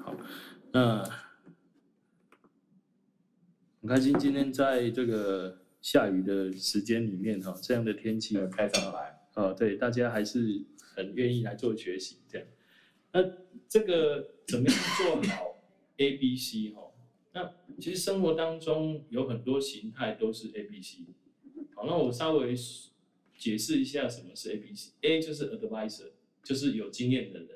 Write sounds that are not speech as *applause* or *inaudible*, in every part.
好，那很开心今天在这个下雨的时间里面哈，这样的天气开上来，哦，对，大家还是很愿意来做学习这样。那这个怎么样做好 A B C 哈？那其实生活当中有很多形态都是 A B C。好，那我稍微解释一下什么是 A B C。A 就是 Advisor，就是有经验的人。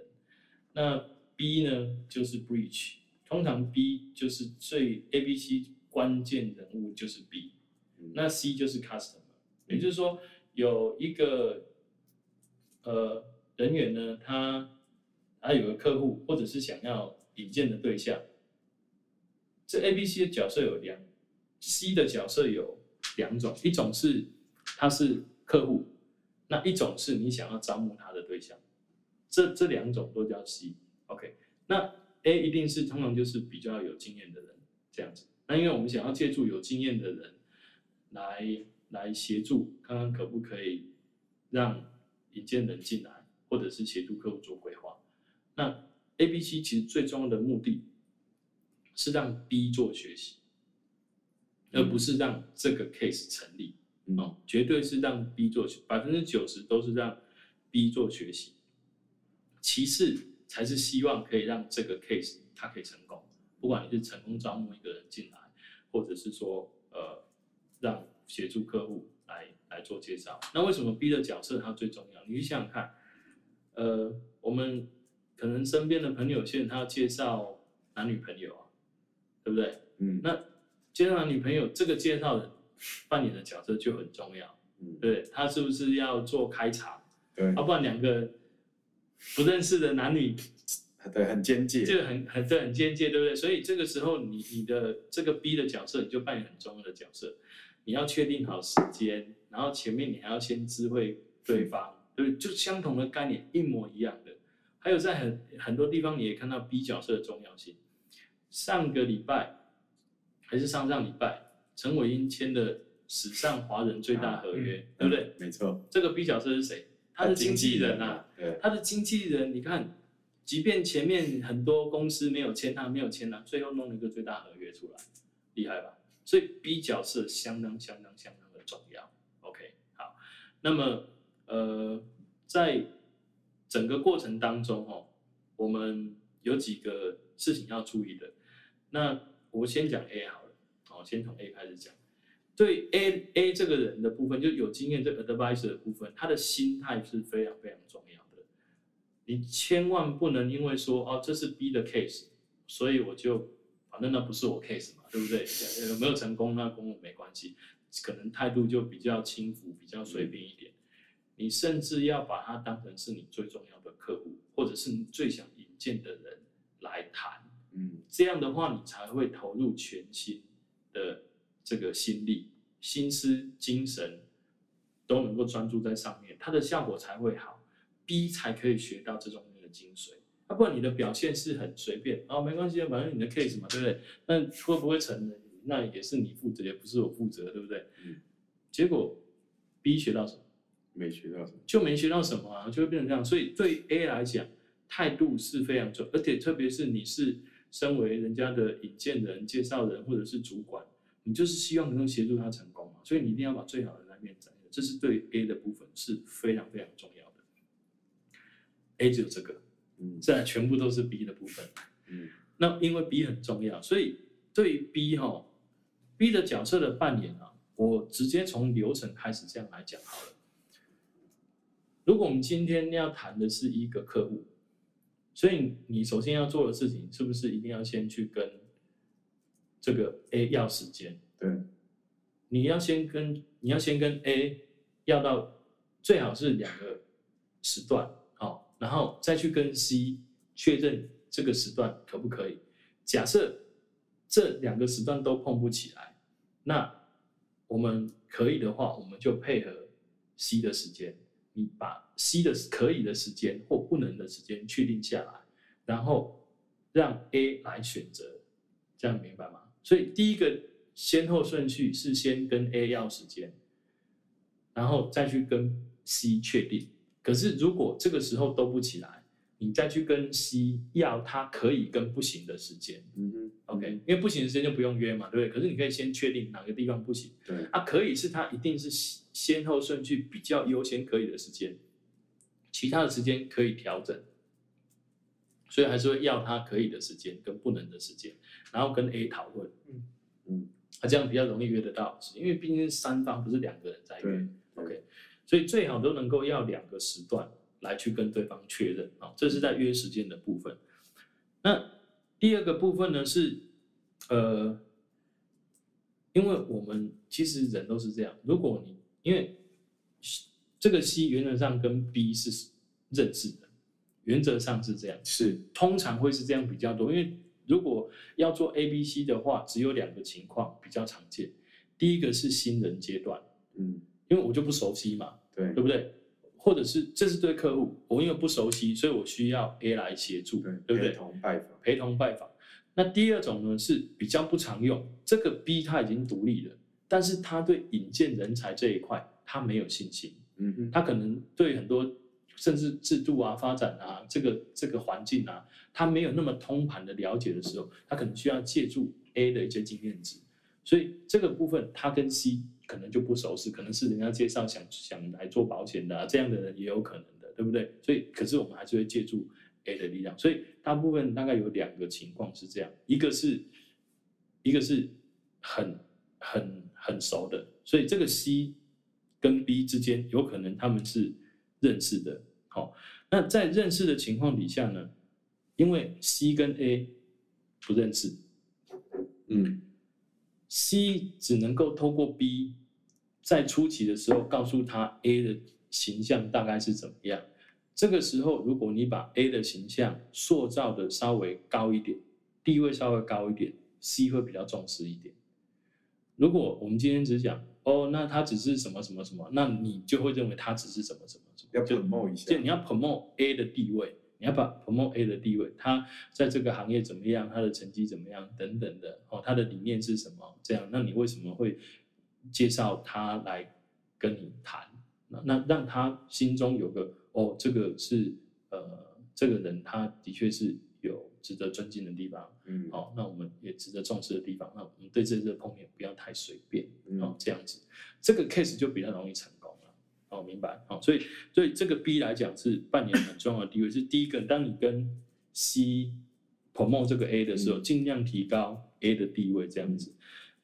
那 B 呢，就是 Breach，。通常 B 就是最 A B C 关键人物就是 B。那 C 就是 Customer，也就是说有一个呃人员呢，他他有个客户或者是想要引荐的对象。这 A、B、C 的角色有两，C 的角色有两种，一种是他是客户，那一种是你想要招募他的对象，这这两种都叫 C。OK，那 A 一定是通常就是比较有经验的人这样子。那因为我们想要借助有经验的人来来协助，看看可不可以让引荐人进来，或者是协助客户做规划。那 A、B、C 其实最重要的目的。是让 B 做学习，而不是让这个 case 成立。嗯、哦，绝对是让 B 做学，百分之九十都是让 B 做学习。其次才是希望可以让这个 case 它可以成功。不管你是成功招募一个人进来，或者是说呃让协助客户来来做介绍。那为什么 B 的角色它最重要？你去想想看，呃，我们可能身边的朋友，现在他要介绍男女朋友啊。对不对？嗯，那介绍男女朋友这个介绍人扮演的角色就很重要。嗯，对，他是不是要做开场？对，要、啊、不然两个不认识的男女，对，很间接，这个很很对，很间接，对不对？所以这个时候你你的这个 B 的角色，你就扮演很重要的角色。你要确定好时间，然后前面你还要先知会对方，对不对？就相同的概念，一模一样的。还有在很很多地方，你也看到 B 角色的重要性。上个礼拜还是上上礼拜，陈伟英签的史上华人最大合约，啊嗯、对不对？没错。这个 B 角色是谁？他是经纪人啊。对。他的经纪人，你看，即便前面很多公司没有签他，没有签他，最后弄了一个最大合约出来，厉害吧？所以 B 角色相当相当相当的重要。OK，好。那么，呃，在整个过程当中，哦，我们有几个事情要注意的。那我先讲 A 好了，好，先从 A 开始讲。对 A A 这个人的部分，就有经验这个 advisor 的部分，他的心态是非常非常重要。你千万不能因为说哦，这是 B 的 case，所以我就反正那不是我 case 嘛，对不对？有没有成功那跟我没关系，可能态度就比较轻浮，比较随便一点。你甚至要把它当成是你最重要的客户，或者是你最想引荐的人来谈。嗯，这样的话，你才会投入全新的这个心力、心思、精神，都能够专注在上面，它的效果才会好，B 才可以学到这种的精髓。要不然你的表现是很随便，哦，没关系，反正你的 case 嘛，对不对？那会不会成，那也是你负责，也不是我负责，对不对？嗯。结果 B 学到什么？没学到什么，就没学到什么啊，就会变成这样。所以对 A 来讲，态度是非常重要，而且特别是你是。身为人家的引荐人、介绍人或者是主管，你就是希望能够协助他成功嘛，所以你一定要把最好的那面展现，这是对 A 的部分是非常非常重要的。A 只有这个，嗯，现在全部都是 B 的部分，嗯，那因为 B 很重要，所以对于 B 哈，B 的角色的扮演啊，我直接从流程开始这样来讲好了。如果我们今天要谈的是一个客户。所以你首先要做的事情，是不是一定要先去跟这个 A 要时间？对，你要先跟你要先跟 A 要到最好是两个时段，好，然后再去跟 C 确认这个时段可不可以。假设这两个时段都碰不起来，那我们可以的话，我们就配合 C 的时间。你把 C 的可以的时间或不能的时间确定下来，然后让 A 来选择，这样明白吗？所以第一个先后顺序是先跟 A 要时间，然后再去跟 C 确定。可是如果这个时候都不起来，你再去跟 C 要他可以跟不行的时间。嗯哼，OK，因为不行的时间就不用约嘛，对不对？可是你可以先确定哪个地方不行。对，啊，可以是他一定是先后顺序比较优先可以的时间，其他的时间可以调整。所以还是会要他可以的时间跟不能的时间，然后跟 A 讨论，嗯嗯，他这样比较容易约得到，因为毕竟是三方不是两个人在约所以最好都能够要两个时段来去跟对方确认啊，这是在约时间的部分。那第二个部分呢是，呃，因为我们其实人都是这样，如果你因为这个 C 原则上跟 B 是认识的。原则上是这样，是通常会是这样比较多，因为如果要做 A、B、C 的话，只有两个情况比较常见。第一个是新人阶段，嗯，因为我就不熟悉嘛，对，对不对？或者是这是对客户，我因为不熟悉，所以我需要 A 来协助，对，对不对？陪同拜访，陪同拜访。那第二种呢是比较不常用，这个 B 他已经独立了，但是他对引荐人才这一块他没有信心，嗯哼，他可能对很多。甚至制度啊、发展啊、这个这个环境啊，他没有那么通盘的了解的时候，他可能需要借助 A 的一些经验值，所以这个部分他跟 C 可能就不熟悉，可能是人家介绍想想来做保险的、啊、这样的人也有可能的，对不对？所以可是我们还是会借助 A 的力量，所以大部分大概有两个情况是这样，一个是一个是很很很熟的，所以这个 C 跟 B 之间有可能他们是认识的。好，那在认识的情况底下呢，因为 C 跟 A 不认识，嗯，C 只能够透过 B 在初期的时候告诉他 A 的形象大概是怎么样。这个时候，如果你把 A 的形象塑造的稍微高一点，地位稍微高一点，C 会比较重视一点。如果我们今天只讲哦，那他只是什么什么什么，那你就会认为他只是什么什么。要 promote 一下，就你要 promote A 的地位，你要把 promote A 的地位，他在这个行业怎么样，他的成绩怎么样等等的，哦，他的理念是什么？这样，那你为什么会介绍他来跟你谈？那那让他心中有个哦，这个是呃，这个人他的确是有值得尊敬的地方，嗯，哦，那我们也值得重视的地方，那我们对这这碰面不要太随便，哦，这样子，这个 case 就比较容易成。哦，明白。好，所以所以这个 B 来讲是扮演很重要的地位。是第一个，当你跟 C promote 这个 A 的时候，尽量提高 A 的地位，这样子。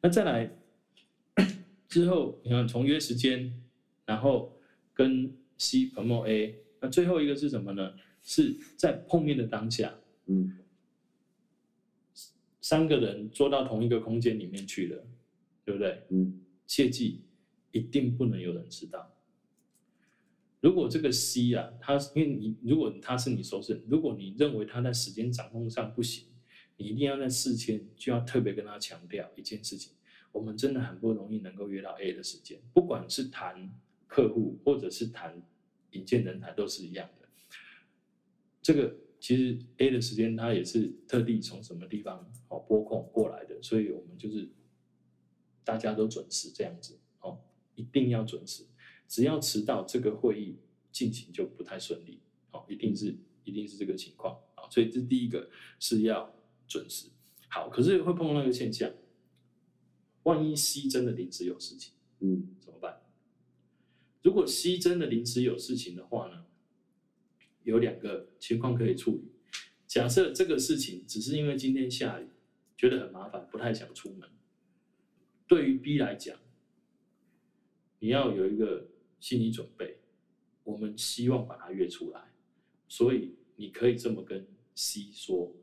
那再来之后，你看从约时间，然后跟 C promote A，那最后一个是什么呢？是在碰面的当下，嗯，三个人坐到同一个空间里面去了，对不对？嗯，切记一定不能有人知道。如果这个 C 啊，他因为你如果他是你熟识，如果你认为他在时间掌控上不行，你一定要在事前就要特别跟他强调一件事情：我们真的很不容易能够约到 A 的时间，不管是谈客户或者是谈引荐人才都是一样的。这个其实 A 的时间他也是特地从什么地方哦拨空过来的，所以我们就是大家都准时这样子哦，一定要准时。只要迟到，这个会议进行就不太顺利，哦，一定是一定是这个情况啊，所以这第一个是要准时。好，可是会碰到一个现象，万一 C 真的临时有事情，嗯，怎么办？如果 C 真的临时有事情的话呢，有两个情况可以处理。假设这个事情只是因为今天下雨，觉得很麻烦，不太想出门，对于 B 来讲，你要有一个。心理准备，我们希望把他约出来，所以你可以这么跟 C 说：“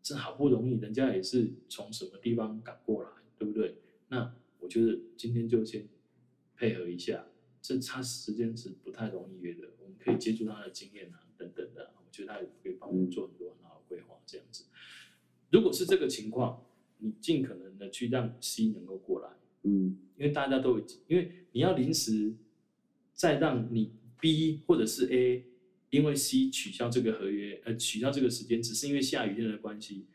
这好不容易，人家也是从什么地方赶过来，对不对？那我觉得今天就先配合一下，这差时间是不太容易约的，我们可以借助他的经验啊，等等的，我觉得他也可以帮我们做很多很好的规划，这样子。如果是这个情况，你尽可能的去让 C 能够过来，嗯，因为大家都已经，因为你要临时。再让你 B 或者是 A，因为 C 取消这个合约，呃，取消这个时间，只是因为下雨天的关系。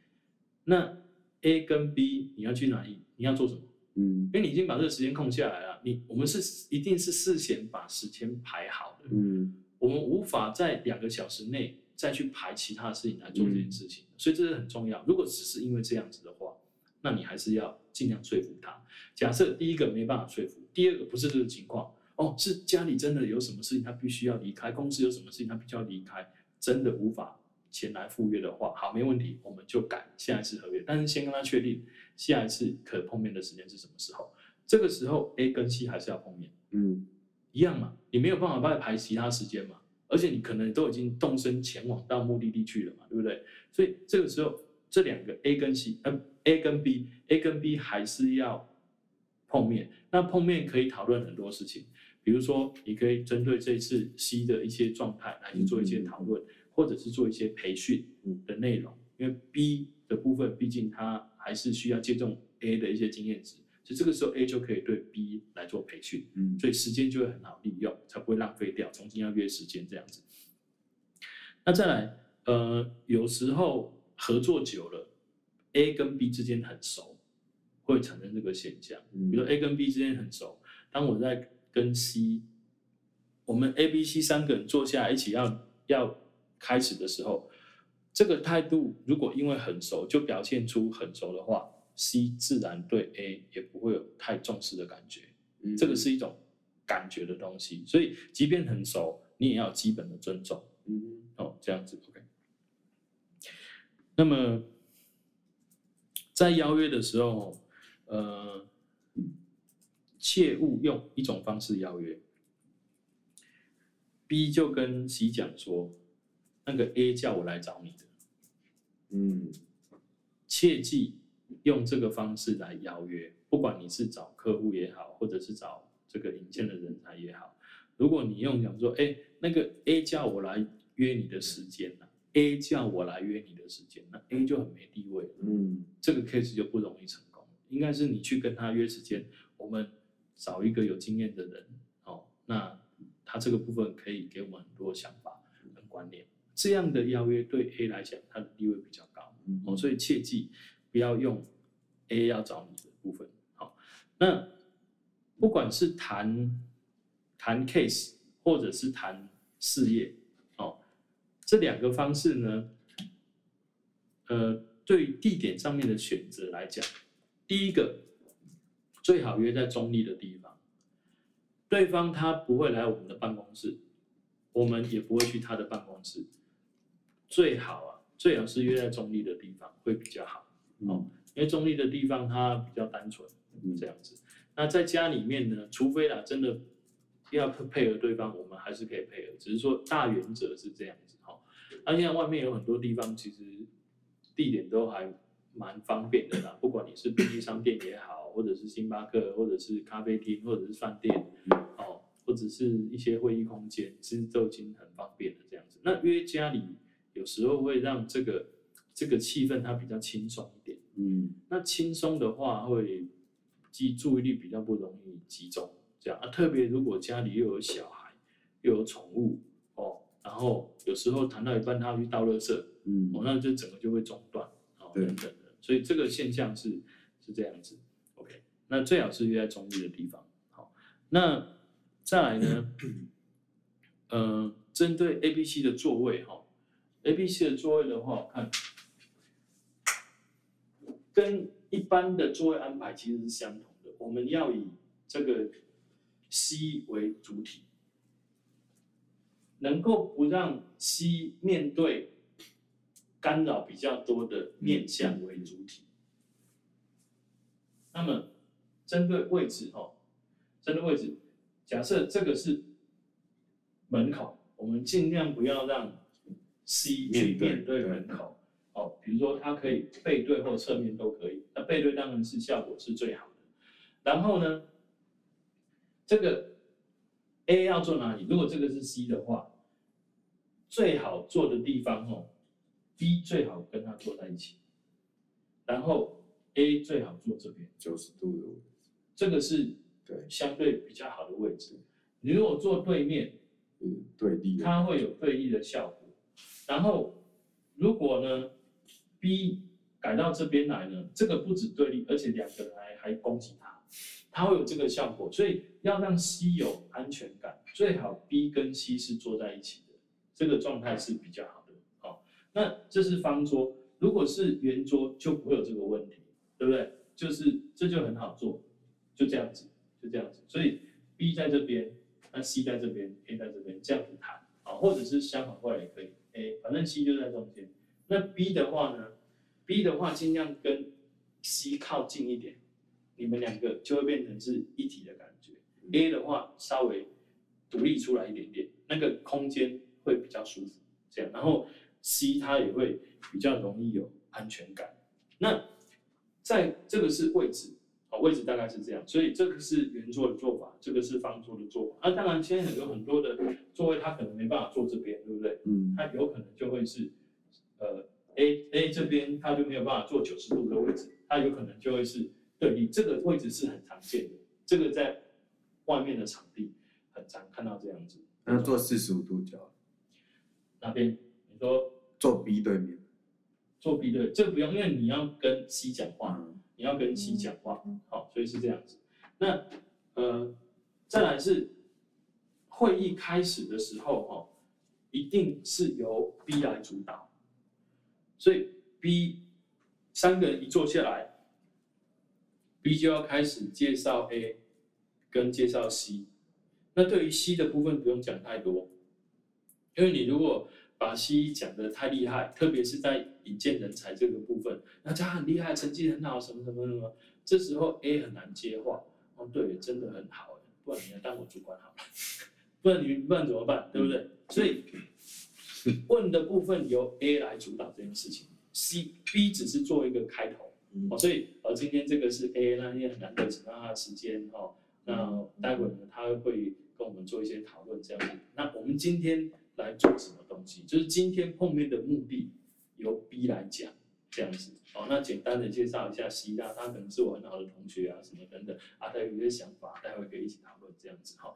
那 A 跟 B 你要去哪里？你要做什么？嗯，因为你已经把这个时间空下来了，你我们是一定是事先把时间排好的。嗯，我们无法在两个小时内再去排其他的事情来做这件事情。嗯、所以这是很重要。如果只是因为这样子的话，那你还是要尽量说服他。假设第一个没办法说服，第二个不是这个情况，哦，是家里真的有什么事情他必须要离开，公司有什么事情他必须要离开，真的无法前来赴约的话，好，没问题，我们就改下一次合约。但是先跟他确定下一次可碰面的时间是什么时候。这个时候 A 跟 C 还是要碰面，嗯，一样嘛，你没有办法帮他排其他时间嘛，而且你可能都已经动身前往到目的地去了嘛，对不对？所以这个时候这两个 A 跟 C，呃，A 跟 B，A 跟 B 还是要碰面。那碰面可以讨论很多事情，比如说你可以针对这次 C 的一些状态来去做一些讨论，嗯、或者是做一些培训的内容，因为 B 的部分毕竟它还是需要借重 A 的一些经验值。所以这个时候 A 就可以对 B 来做培训，嗯，所以时间就会很好利用，才不会浪费掉，重新要约时间这样子。那再来，呃，有时候合作久了，A 跟 B 之间很熟，会产生这个现象。比如说 A 跟 B 之间很熟，当我在跟 C，我们 A、B、C 三个人坐下来一起要要开始的时候，这个态度如果因为很熟就表现出很熟的话。C 自然对 A 也不会有太重视的感觉，嗯，这个是一种感觉的东西，所以即便很熟，你也要基本的尊重，嗯，哦，这样子，OK。那么在邀约的时候，呃，切勿用一种方式邀约。B 就跟 C 讲说，那个 A 叫我来找你的，嗯，切记。用这个方式来邀约，不管你是找客户也好，或者是找这个引荐的人才也好，如果你用讲说，哎，那个 A 叫我来约你的时间呢 A 叫我来约你的时间，那 A 就很没地位，嗯，这个 case 就不容易成功。应该是你去跟他约时间，我们找一个有经验的人，哦，那他这个部分可以给我们很多想法跟观念，这样的邀约对 A 来讲，他的地位比较高，哦，所以切记。不要用 A 要找你的部分，好，那不管是谈谈 case 或者是谈事业，哦，这两个方式呢，呃，对地点上面的选择来讲，第一个最好约在中立的地方，对方他不会来我们的办公室，我们也不会去他的办公室，最好啊，最好是约在中立的地方会比较好。哦，因为中立的地方它比较单纯，这样子。那在家里面呢，除非啦真的要配合对方，我们还是可以配合。只是说大原则是这样子哈。那现在外面有很多地方，其实地点都还蛮方便的啦。不管你是便利商店也好，或者是星巴克，或者是咖啡厅，或者是饭店，哦，或者是一些会议空间，其实都已经很方便了这样子。那约家里有时候会让这个。这个气氛它比较轻松一点，嗯，那轻松的话会记注意力比较不容易集中，这样。啊，特别如果家里又有小孩，又有宠物哦，然后有时候谈到一半他要去倒垃圾，嗯，哦，那就整个就会中断，哦，等等的，所以这个现象是是这样子那最好是约在中立的地方，好，那再来呢，呃，针对 A、B、C 的座位哈，A、B、C 的座位的话，我看。跟一般的座位安排其实是相同的，我们要以这个 C 为主体，能够不让 C 面对干扰比较多的面向为主体。那么针对位置哦，针对位置，假设这个是门口，我们尽量不要让 C 去面对门口。哦，比如说它可以背对或侧面都可以，那背对当然是效果是最好的。然后呢，这个 A 要坐哪里？如果这个是 C 的话，最好坐的地方哦，B 最好跟他坐在一起，然后 A 最好坐这边九十度的位置，这个是对相对比较好的位置。你如果坐对面，嗯，对立，它会有对立的效果。然后如果呢？B 改到这边来呢，这个不止对立，而且两个人还还攻击他，他会有这个效果。所以要让 C 有安全感，最好 B 跟 C 是坐在一起的，这个状态是比较好的。好那这是方桌，如果是圆桌就不会有这个问题，对不对？就是这就很好做，就这样子，就这样子。所以 B 在这边，那 C 在这边，A 在这边，这样子弹啊，或者是相反过来也可以。A 反正 C 就在中间。那 B 的话呢？B 的话尽量跟 C 靠近一点，你们两个就会变成是一体的感觉。A 的话稍微独立出来一点点，那个空间会比较舒服，这样。然后 C 它也会比较容易有安全感。那在这个是位置，位置大概是这样。所以这个是圆桌的做法，这个是方桌的做法。那、啊、当然，现在有很多的座位，他可能没办法坐这边，对不对？嗯。他有可能就会是，呃，A A 这边他就没有办法坐九十度的位置，他有可能就会是对立。这个位置是很常见的，这个在。外面的场地很常看到这样子，那坐四十五度角，哪边？你说坐 B 对面，坐 B 对，这个不用，因为你要跟 C 讲话，嗯、你要跟 C 讲话，好，所以是这样子。那呃，再来是会议开始的时候，哈，一定是由 B 来主导，所以 B 三个人一坐下来，B 就要开始介绍 A。跟介绍 C，那对于 C 的部分不用讲太多，因为你如果把西医讲得太厉害，特别是在引荐人才这个部分，那他很厉害，成绩很好，什么什么什么，这时候 A 很难接话。哦，对，真的很好，不然你来当我主管好了，*laughs* 不然你不然怎么办？对不对？所以 *laughs* 问的部分由 A 来主导这件事情，C、B 只是做一个开头。哦，所以呃，今天这个是 A，那也很难得请到他的时间哦。那待会呢，他会跟我们做一些讨论，这样子。那我们今天来做什么东西？就是今天碰面的目的由 B 来讲，这样子。好，那简单的介绍一下 C 啊，他可能是我很好的同学啊，什么等等啊，他有一些想法，待会可以一起讨论这样子。哈，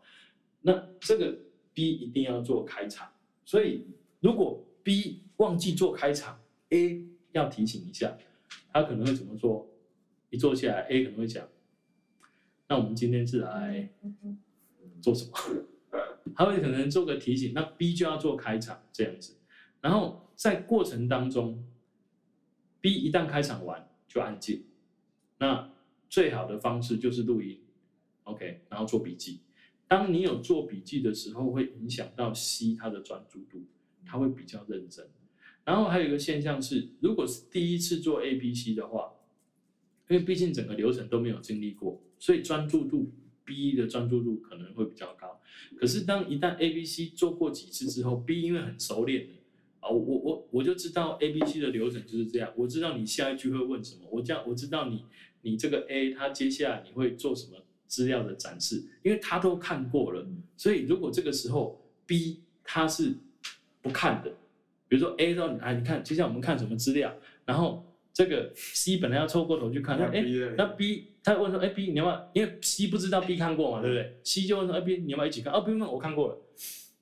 那这个 B 一定要做开场，所以如果 B 忘记做开场，A 要提醒一下，他可能会怎么做？一坐下来，A 可能会讲。那我们今天是来做什么？他会可能做个提醒，那 B 就要做开场这样子。然后在过程当中，B 一旦开场完就安静。那最好的方式就是录音，OK，然后做笔记。当你有做笔记的时候，会影响到 C 他的专注度，他会比较认真。然后还有一个现象是，如果是第一次做 ABC 的话，因为毕竟整个流程都没有经历过。所以专注度 B 的专注度可能会比较高，可是当一旦 A、B、C 做过几次之后，B 因为很熟练的啊，我我我就知道 A、B、C 的流程就是这样，我知道你下一句会问什么，我这样我知道你你这个 A 他接下来你会做什么资料的展示，因为他都看过了，所以如果这个时候 B 他是不看的，比如说 A 说哎你看接下来我们看什么资料，然后。这个 C 本来要凑过头去看，那哎，那 B 他问说，哎 B 你要不要？因为 C 不知道 B 看过嘛，对不对？C 就问说，哎 B 你要不要一起看？哦不用，我看过了。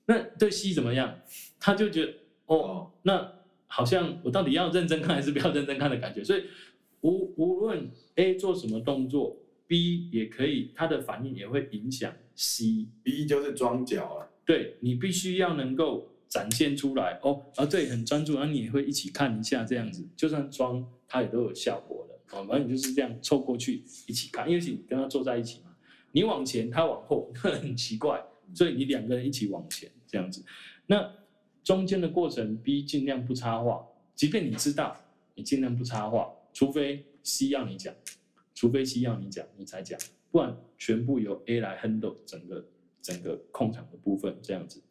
那对 C 怎么样？他就觉得，哦，那好像我到底要认真看还是不要认真看的感觉。所以无无论 A 做什么动作，B 也可以，他的反应也会影响 C。B 就是装脚啊，对，你必须要能够展现出来哦，啊对，很专注，然后你也会一起看一下这样子，就算装。它也都有效果的，哦，反正你就是这样凑过去一起看，因为你跟他坐在一起嘛，你往前，他往后，很奇怪，*laughs* 所以你两个人一起往前这样子。那中间的过程，B 尽量不插话，即便你知道，你尽量不插话，除非 C 要你讲，除非 C 要你讲，你才讲，不然全部由 A 来 handle 整个整个控场的部分这样子。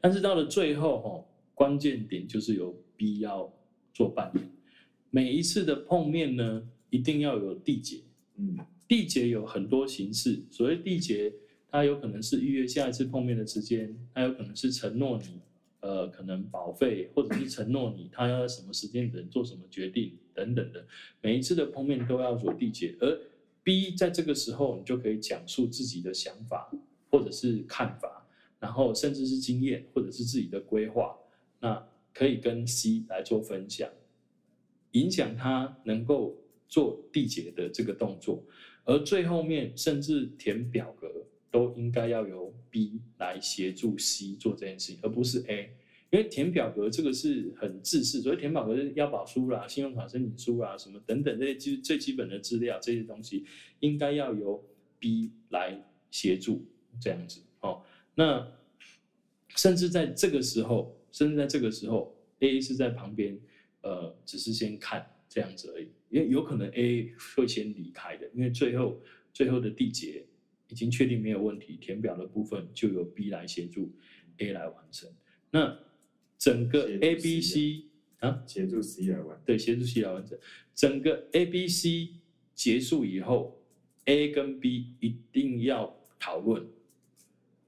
但是到了最后，哈，关键点就是由 B 要做扮演。每一次的碰面呢，一定要有缔结。嗯，缔结有很多形式。所谓缔结，它有可能是预约下一次碰面的时间，它有可能是承诺你，呃，可能保费，或者是承诺你他要在什么时间点做什么决定等等的。每一次的碰面都要做缔结，而 B 在这个时候，你就可以讲述自己的想法或者是看法，然后甚至是经验或者是自己的规划，那可以跟 C 来做分享。影响他能够做缔结的这个动作，而最后面甚至填表格都应该要由 B 来协助 C 做这件事情，而不是 A，因为填表格这个是很自私，所以填表格是要保书啦、信用卡申请书啊什么等等这些基最基本的资料这些东西，应该要由 B 来协助这样子哦。那甚至在这个时候，甚至在这个时候，A 是在旁边，呃，只是先看这样子而已，因为有可能 A 会先离开的，因为最后最后的缔结已经确定没有问题，填表的部分就由 B 来协助 A 来完成。那整个 A、B、C 啊，协助 C 来完，对，协助 C 来完成。整个 A、B、C 结束以后，A 跟 B 一定要讨论。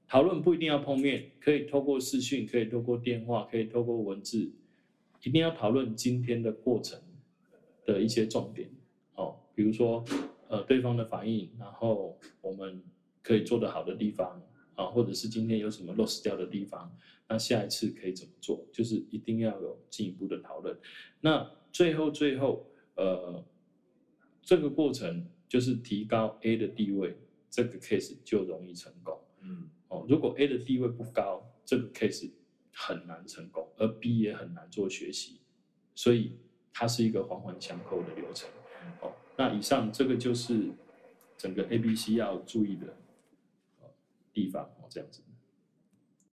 讨论不一定要碰面，可以透过视讯，可以透过电话，可以透过文字，一定要讨论今天的过程的一些重点。哦，比如说，呃，对方的反应，然后我们可以做得好的地方。啊，或者是今天有什么 loss 掉的地方，那下一次可以怎么做？就是一定要有进一步的讨论。那最后最后，呃，这个过程就是提高 A 的地位，这个 case 就容易成功。嗯，哦，如果 A 的地位不高，这个 case 很难成功，而 B 也很难做学习，所以它是一个环环相扣的流程。哦，那以上这个就是整个 ABC 要注意的。地方哦，这样子。